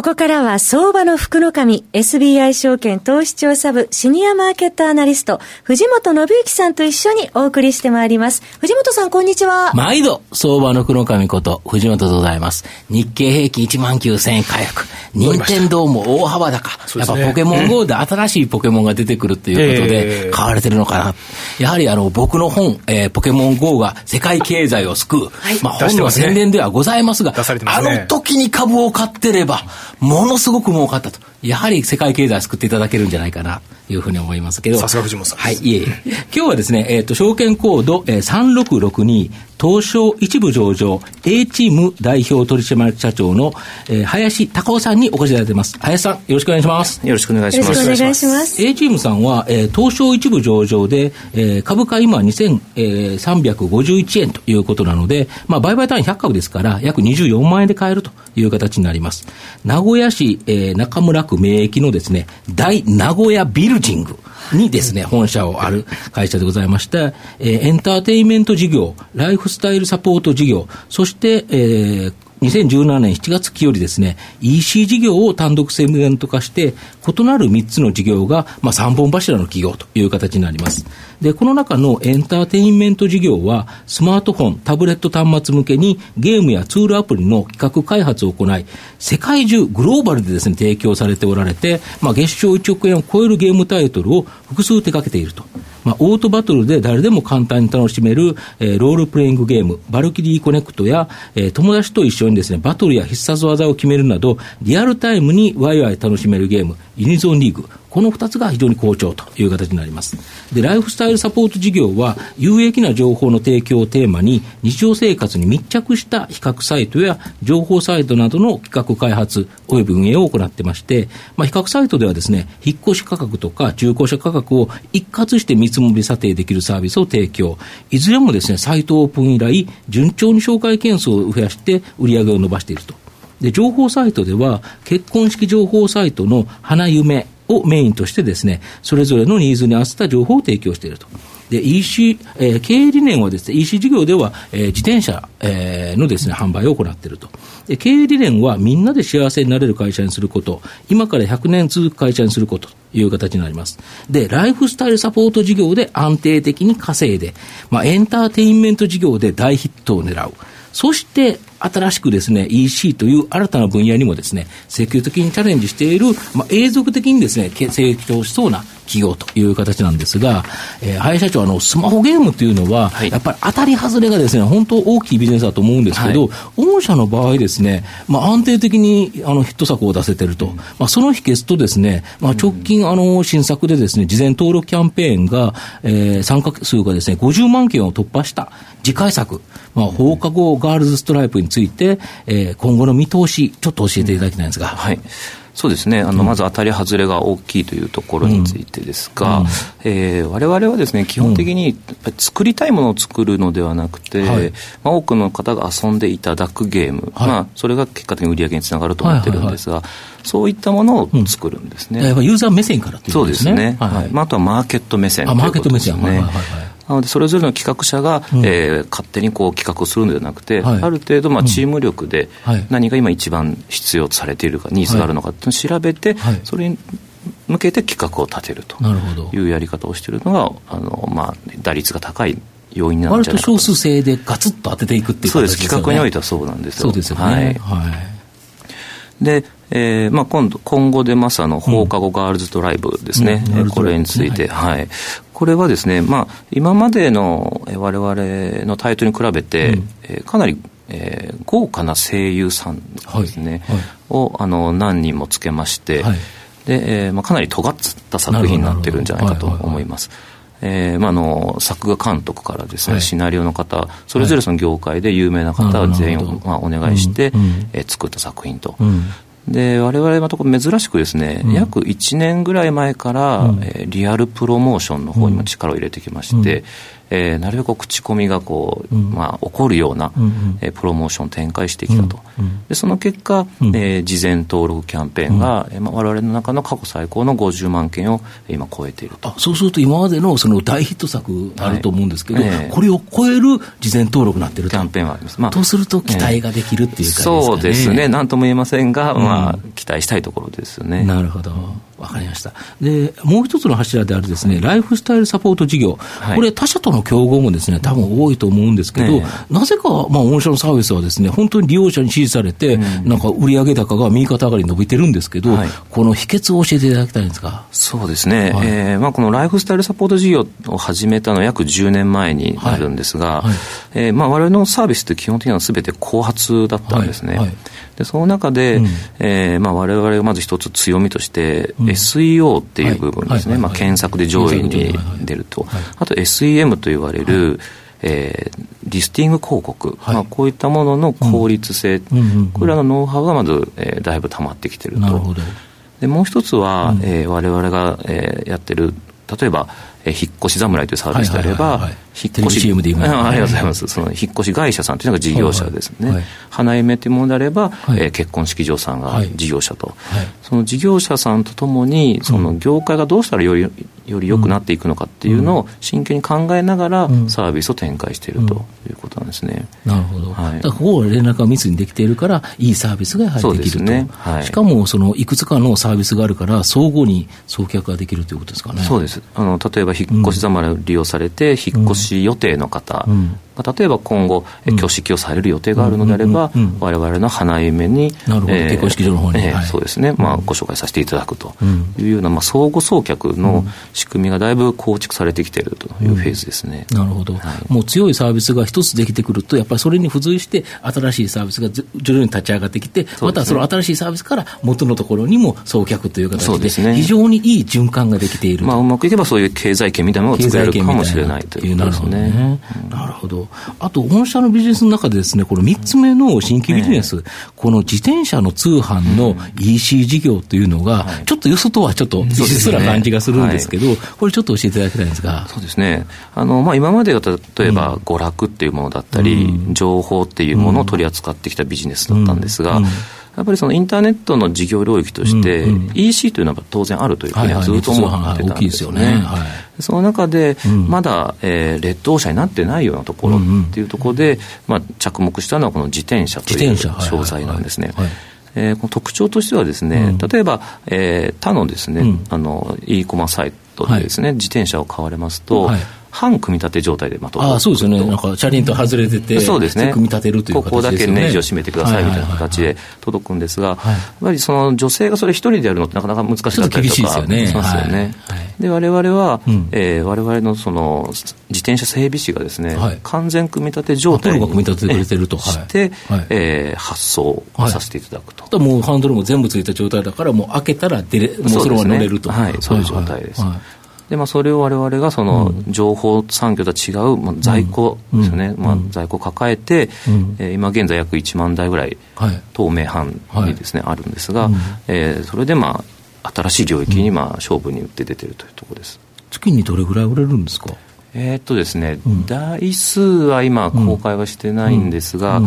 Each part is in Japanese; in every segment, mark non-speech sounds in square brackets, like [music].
ここからは相場の福の神 SBI 証券投資調査部シニアマーケットアナリスト藤本信之さんと一緒にお送りしてまいります。藤本さんこんにちは。毎度相場の福の神こと藤本でございます。日経平均1万9000円回復。任天堂も大幅高、やっぱポケモン GO で [laughs] 新しいポケモンが出てくるということで買われてるのかな、やはりあの僕の本、えー、ポケモン GO が世界経済を救う、はい、まあ本の宣伝ではございますが、すね、あの時に株を買ってればものすごく儲かったと。やはり世界経済を救っていただけるんじゃないかな、いうふうに思いますけど。さすが藤本さんはい、いえいえ。今日はですね、えっ、ー、と、証券コード、えー、3662、東証一部上場 A チーム代表取締役社長の、えー、林隆夫さんにお越しいただいています。林さん、よろしくお願いします。よろしくお願いします。よろしくお願いします。A チームさんは、えー、東証一部上場で、えー、株価今2351円ということなので、まあ、売買単位100株ですから、約24万円で買えるという形になります。名古屋市、えー、中村区名駅のですね、大名古屋ビルジング。にですね、本社をある会社でございまして、えー、エンターテインメント事業、ライフスタイルサポート事業、そして、えー、2017年7月期よりですね、EC 事業を単独セグメント化して、異なる3つの事業が、まあ、3本柱の企業という形になります。で、この中のエンターテインメント事業は、スマートフォン、タブレット端末向けにゲームやツールアプリの企画開発を行い、世界中、グローバルでですね、提供されておられて、まあ、月商1億円を超えるゲームタイトルを複数手掛けていると。まあ、オートバトルで誰でも簡単に楽しめる、えー、ロールプレイングゲーム、バルキリーコネクトや、えー、友達と一緒にですね、バトルや必殺技を決めるなど、リアルタイムにワイワイ楽しめるゲーム、ユニゾンリーグ、この2つが非常に好調という形になります。で、ライフスタイルサポート事業は、有益な情報の提供をテーマに、日常生活に密着した比較サイトや情報サイトなどの企画開発及び運営を行ってまして、まあ、比較サイトではですね、引っ越し価格とか中古車価格を一括して見積もり査定できるサービスを提供。いずれもですね、サイトオープン以来、順調に紹介件数を増やして売り上げを伸ばしていると。で、情報サイトでは、結婚式情報サイトの花夢をメインとしてですね、それぞれのニーズに合わせた情報を提供していると。で、EC、えー、経営理念はですね、EC 事業では、えー、自転車、えー、のですね、販売を行っていると。で、経営理念はみんなで幸せになれる会社にすること、今から100年続く会社にすることという形になります。で、ライフスタイルサポート事業で安定的に稼いで、まあ、エンターテインメント事業で大ヒットを狙う。そして、新しくですね、EC という新たな分野にもですね、積極的にチャレンジしている、まあ、永続的にですね、成長しそうな企業という形なんですが、えー、林社長、あの、スマホゲームというのは、はい、やっぱり当たり外れがですね、本当大きいビジネスだと思うんですけど、はい、御社の場合ですね、まあ、安定的にあのヒット作を出せてると、うん、まあ、その秘訣とですね、まあ、直近、あの、新作でですね、事前登録キャンペーンが、えー、参加数がですね、50万件を突破した次回作、まあ、放課後ガールズストライプについて、えー、今後の見通し、ちょっと教えていただきたいんですが。はい。そうですね。あの、まず当たり外れが大きいというところについてですが、うん。えー、我々はですね基本的に作りたいものを作るのではなくて、はい、まあ、多くの方が遊んでいただくゲーム、はい、まあ、それが結果的に売り上げにつながると思ってるんですが、はいはいはい、そういったものを作るんですね、うん、ユーザー目線からっていうことですね。そうですね、はい。はい、まあ、あとはマーケット目線と。マーケット目線、はいはいはいなので、それぞれの企画者が、うん、えー、勝手にこう企画をするのではなくて、はい、ある程度、まあ、チーム力で何が今一番必要とされているか、ニーズがあるのかっていうのを調べて、はい、それに向けて企画を立てるというやり方をしているのが、あのまあ、打率が高い要因なんじゃないかと。割と少数制でガツッと当てていくっていうそうです、企画においてはそうなんですよ。そうですよね。はい。はい、で、えーまあ、今度今後出ますあの放課後ガールズドライブですね、うん、これについて、はい、はい、これはですね、まあ、今までの我々のタイトルに比べて、うん、えー、かなり、えー、豪華な声優さんですね、はい。はい、をあの何人もつけまして、はい、でえーまあ、かなり尖った作品になってるんじゃないかと思います。えーまあ、の作画監督からですね、はい、シナリオの方それぞれその業界で有名な方全員を、まあ、お願いして、うん、えー、作った作品と、うん、で我々また珍しくですね、うん、約1年ぐらい前から、うん、えー、リアルプロモーションの方にも力を入れてきまして、うん、えー、なるべく口コミがこう、うん、まあ、起こるような、うんうん、えー、プロモーションを展開してきたと、うんうん、でその結果、うん、えー、事前登録キャンペーンが、うん。まあ、我々の中の過去最高の50万件を今超えていると。そうすると今までのその大ヒット作あると思うんですけど、はいえ。ー、これを超える事前登録になってるキャンペーンはあります、まあ、とすると期待ができるっていう感じですかね、そうですね。なんとも言えませんが、まあ、期待したいところですよね。なるほどわかりました。で、もう一つの柱であるですね、ライフスタイルサポート事業、はい、これ他社との競合もですね、多分多いと思うんですけど、ね、なぜか、まあ、御社のサービスはですね、本当に利用者に支持されて、うん、なんか売上高が右肩上がりに伸びてるんですけど、はい、この秘訣を教えていただきたいんですか？そうですね。はい、えー、まあ、このライフスタイルサポート事業を始めたのは約10年前になるんですが、はい。はい、えー、まあ、我々のサービスって基本的にはすべて後発だったんですね。はいでその中で、うん。えーまあ、我々がまず一つ強みとして、うん、SEO っていう部分ですね、まあ、検索で上位に出ると、あと SEM と言われる、はい。えー、リスティング広告、はい、まあ、こういったものの効率性、うんうんうんうん、これらのノウハウがまず、えー、だいぶ溜まってきてると。でもう一つは、うん、えー、我々が、えー、やってる例えば、えー、引っ越し侍というサービスであれば、引っ越し、CM でありがとうございます。その引っ越し会社さんというのが事業者ですね。はいはい、花嫁というものであれば、はい、えー、結婚式場さんが事業者と、はい、その事業者さんとともに、その業界がどうしたらより、より良くなっていくのかっていうのを真剣に考えながらサービスを展開しているということなんですね。なるほど。はい、だからここは連絡が密にできているから、いいサービスがやはりできると。ねはい、しかも、そのいくつかのサービスがあるから、相互に送客ができるということですかね。そうです。あの例えば、引っ越し侍を利用されて、引っ越し予定の方、例えば今後、挙式をされる予定があるのであれば、われわれの花嫁に、なるほど、えー、結婚式場の方に、えーはい、そうですね、まあ、ご紹介させていただくというような、まあ、相互送客の仕組みがだいぶ構築されてきているというフェーズですね、なるほど、はい、もう強いサービスが一つできてくると、やっぱりそれに付随して、新しいサービスが徐々に立ち上がってきて、またその新しいサービスから元のところにも送客という形で、非常にいい循環ができている、まあ、うまくいけばそういう経済圏みたいなものを作れるかもしれないということですね。なるほどあと御社のビジネスの中でですね、この3つ目の新規ビジネス、この自転車の通販の EC 事業というのが、ちょっとよそとはちょっと異質な感じがするんですけど、これちょっと教えていただきたいんですが。そうですね。あの、まあ、今までは例えば娯楽っていうものだったり、情報っていうものを取り扱ってきたビジネスだったんですが、やっぱりそのインターネットの事業領域として、EC というのは当然あるというふうにはずっと思ってたんですよね。その中で、まだ、えー、レッドオーシャンになってないようなところっていうところで、まあ、着目したのはこの自転車という商材なんですね。えー、この特徴としてはですね、例えば、えー、他のですね、あの e コマサイトでですね、自転車を買われますと、半組み立て状態でまとああそうですよね、なんか車輪と外れてて、そうですね、組み立てるという形ですよね。ここだけネジを締めてくださいみたいな形で届くんですが、やっぱりその女性がそれ一人でやるのってなかなか難しかったりとかしますよね。しますよね。で、我々は、うん。えー、我々のその自転車整備士がですね、はい、完全組み立て状態に、組み立ててくれてると。して、はい、えー、発送させていただくと。はい、もうハンドルも全部ついた状態だから、もう開けたら出れ、もうそのまま乗れると。はい、そういう状態です。はいでまあ、それを我々がその情報産業とは違う、まあ、在庫ですよね、うん、まあ、在庫を抱えて、うん、えー、今現在約1万台ぐらい、透明版にですね、はい、あるんですが、うん、えー、それでまあ新しい領域にまあ勝負に打って出てるというところです。月にどれぐらい売れるんですか？えー、っとですね、台数は今公開はしてないんですが、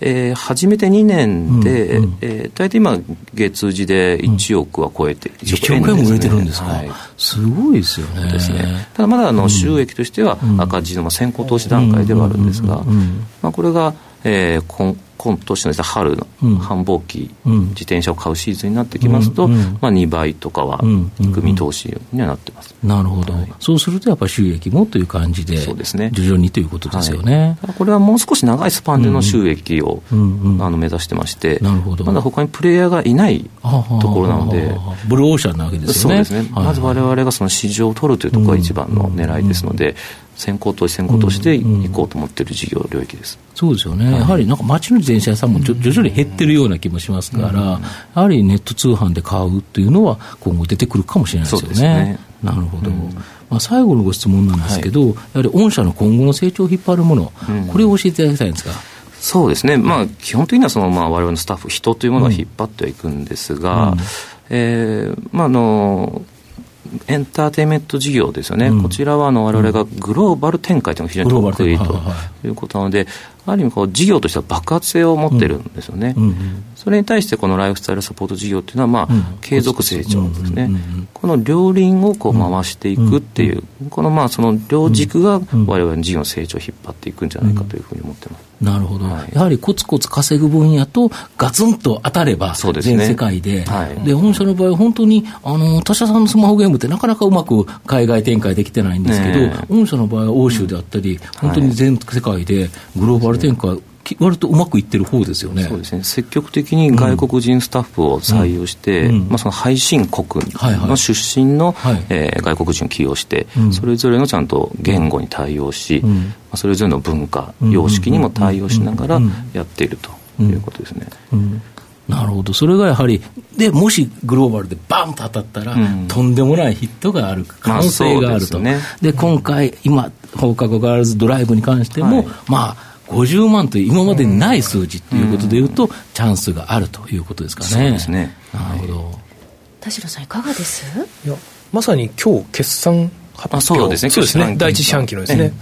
えー、始めて2年で、うんうん、えー、大体今、月次で1億は超えて、うん、1億円も売れてるんですか、はい、すごいですよね。ですね。ただまだあの収益としては赤字の先行投資段階ではあるんですが、まあ、これが、えー、今今年の春の繁忙期、うん、自転車を買うシーズンになってきますと、うん、まあ、2倍とかはいく見通しにはなってます、なるほど、はい、そうするとやっぱり収益もという感じで、そうですね、徐々にということですよね、はい、これはもう少し長いスパンでの収益を、うんうん、あの目指してまして、なるほど。まだ他にプレイヤーがいないところなので、ブルーオーシャンなわけですよね。そうですね、まずわれわれがその市場を取るというところが一番の狙いですので、先行投資、先行投資でいこうと思っている事業領域です、そうですよね、やはりなんか街の自転車屋さんも徐々に減ってるような気もしますから、やはりネット通販で買うっていうのは、今後出てくるかもしれないですよね。ね。なるほど、まあ、最後のご質問なんですけど、はい、やはり御社の今後の成長を引っ張るもの、これを教えていただきたいんですか？そうですね、まあ、基本的にはその、まあ、我々のスタッフ、人というものを引っ張ってはいくんですが、うん、えー、まあ、あのエンターテインメント事業ですよね、うん、こちらはあの我々がグローバル展開というのが非常に得意ということなので、ある意味こう、事業としては爆発性を持ってるんですよね、うんうん。うん、それに対してこのライフスタイルサポート事業っていうのは、まあ、継続成長ですね、この両輪をこう回していくっていう、このまあその両軸がわれわれの事業の成長を引っ張っていくんじゃないかというふうに思ってます。なるほど、はい、やはりコツコツ稼ぐ分野とガツンと当たれば、全世界で、で、ねはい、御社の場合、本当にあの他社さんのスマホゲームってなかなかうまく海外展開できてないんですけど、ね、御社の場合は欧州であったり、本当に全世界でグローバル展開、割とうまくいってる方ですよね。そうですね。積極的に外国人スタッフを採用して、うん、まあその配信国の出身の、はい。はい、えー、外国人を起用して、うん、それぞれのちゃんと言語に対応し、うん、まあ、それぞれの文化、様式にも対応しながらやっているということですね。なるほど、それがやはり、でもしグローバルでバンと当たったら、うん、とんでもないヒットがある、可能性があると、まあ、で、ね、今回、今、放課後ガールズドライブに関しても、はい、まあ、50万という今までにない数字ということでいうと、チャンスがあるということですかね。そうですね。なるほど。田代さんいかがです？いやまさに今日決算発表。そうですね、そうですね。第一四半期のですね、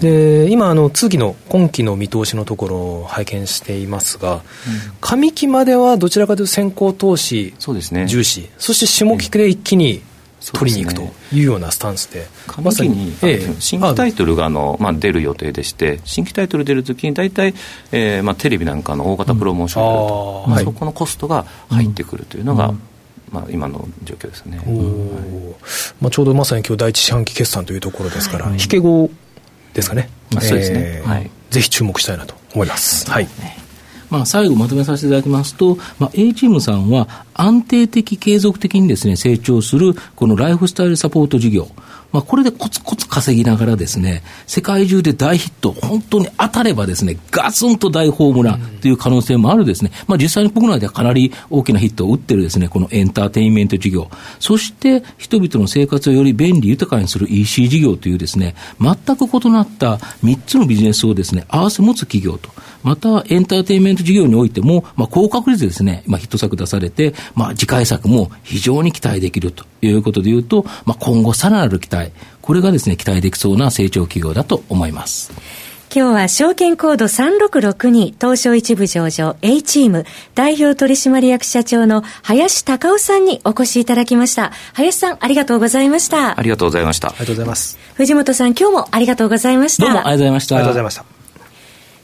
で今あの、通期の今期の見通しのところを拝見していますが、上期まではどちらかというと先行投資重視、そして下期で一気に取りに行くというようなスタンスで、まさに、ええ、新規タイトルがあの、まあ、出る予定でして、新規タイトル出るときに、大体、えーまあ、テレビなんかの大型プロモーションと、うんまあ、そこのコストが入ってくるというのが、うん。まあ、今の状況ですね、まあ、ちょうどまさに今日第一四半期決算というところですから、引け後ですかね、そうですね、はい、ぜひ注目したいなと思います。はいまあ、最後まとめさせていただきますと、まあ、A チームさんは安定的、継続的にですね、成長するこのライフスタイルサポート事業、まあ、これでコツコツ稼ぎながらですね、世界中で大ヒット、本当に当たればですね、ガツンと大ホームランという可能性もあるですね、まあ、実際に国内ではかなり大きなヒットを打ってるですね、このエンターテインメント事業、そして人々の生活をより便利豊かにする EC 事業というですね、全く異なった3つのビジネスをですね、合わせ持つ企業と、またエンターテインメント事業においても、まあ、高確率でですね、まあ、ヒット作出されて、まあ、次回作も非常に期待できるということでいうと、まあ、今後さらなる期待、これがですね、期待できそうな成長企業だと思います。今日は証券コード3662東証一部上場 A チーム代表取締役社長の林隆夫さんにお越しいただきました。林さんありがとうございました。ありがとうございました。ありがとうございます。藤本さん今日もありがとうございました。どうもありがとうございました。ありがとうございました。